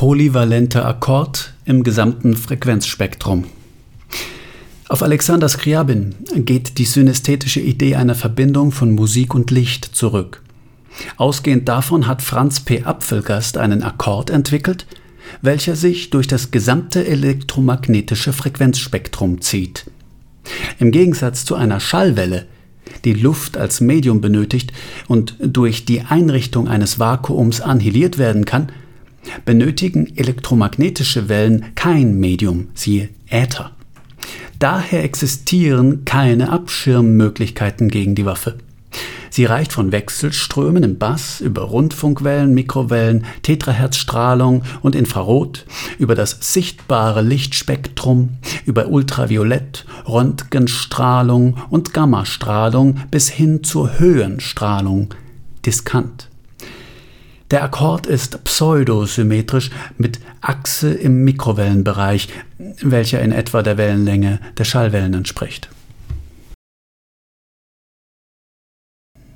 polyvalenter Akkord im gesamten Frequenzspektrum. Auf Alexander Scriabin geht die synästhetische Idee einer Verbindung von Musik und Licht zurück. Ausgehend davon hat Franz P. Apfelgast einen Akkord entwickelt, welcher sich durch das gesamte elektromagnetische Frequenzspektrum zieht. Im Gegensatz zu einer Schallwelle, die Luft als Medium benötigt und durch die Einrichtung eines Vakuums annihiliert werden kann, benötigen elektromagnetische Wellen kein Medium, siehe Äther. Daher existieren keine Abschirmmöglichkeiten gegen die Waffe. Sie reicht von Wechselströmen im Bass über Rundfunkwellen, Mikrowellen, Tetraherzstrahlung und Infrarot, über das sichtbare Lichtspektrum, über Ultraviolett, Röntgenstrahlung und Gammastrahlung bis hin zur Höhenstrahlung, diskant. Der Akkord ist pseudosymmetrisch mit Achse im Mikrowellenbereich, welcher in etwa der Wellenlänge der Schallwellen entspricht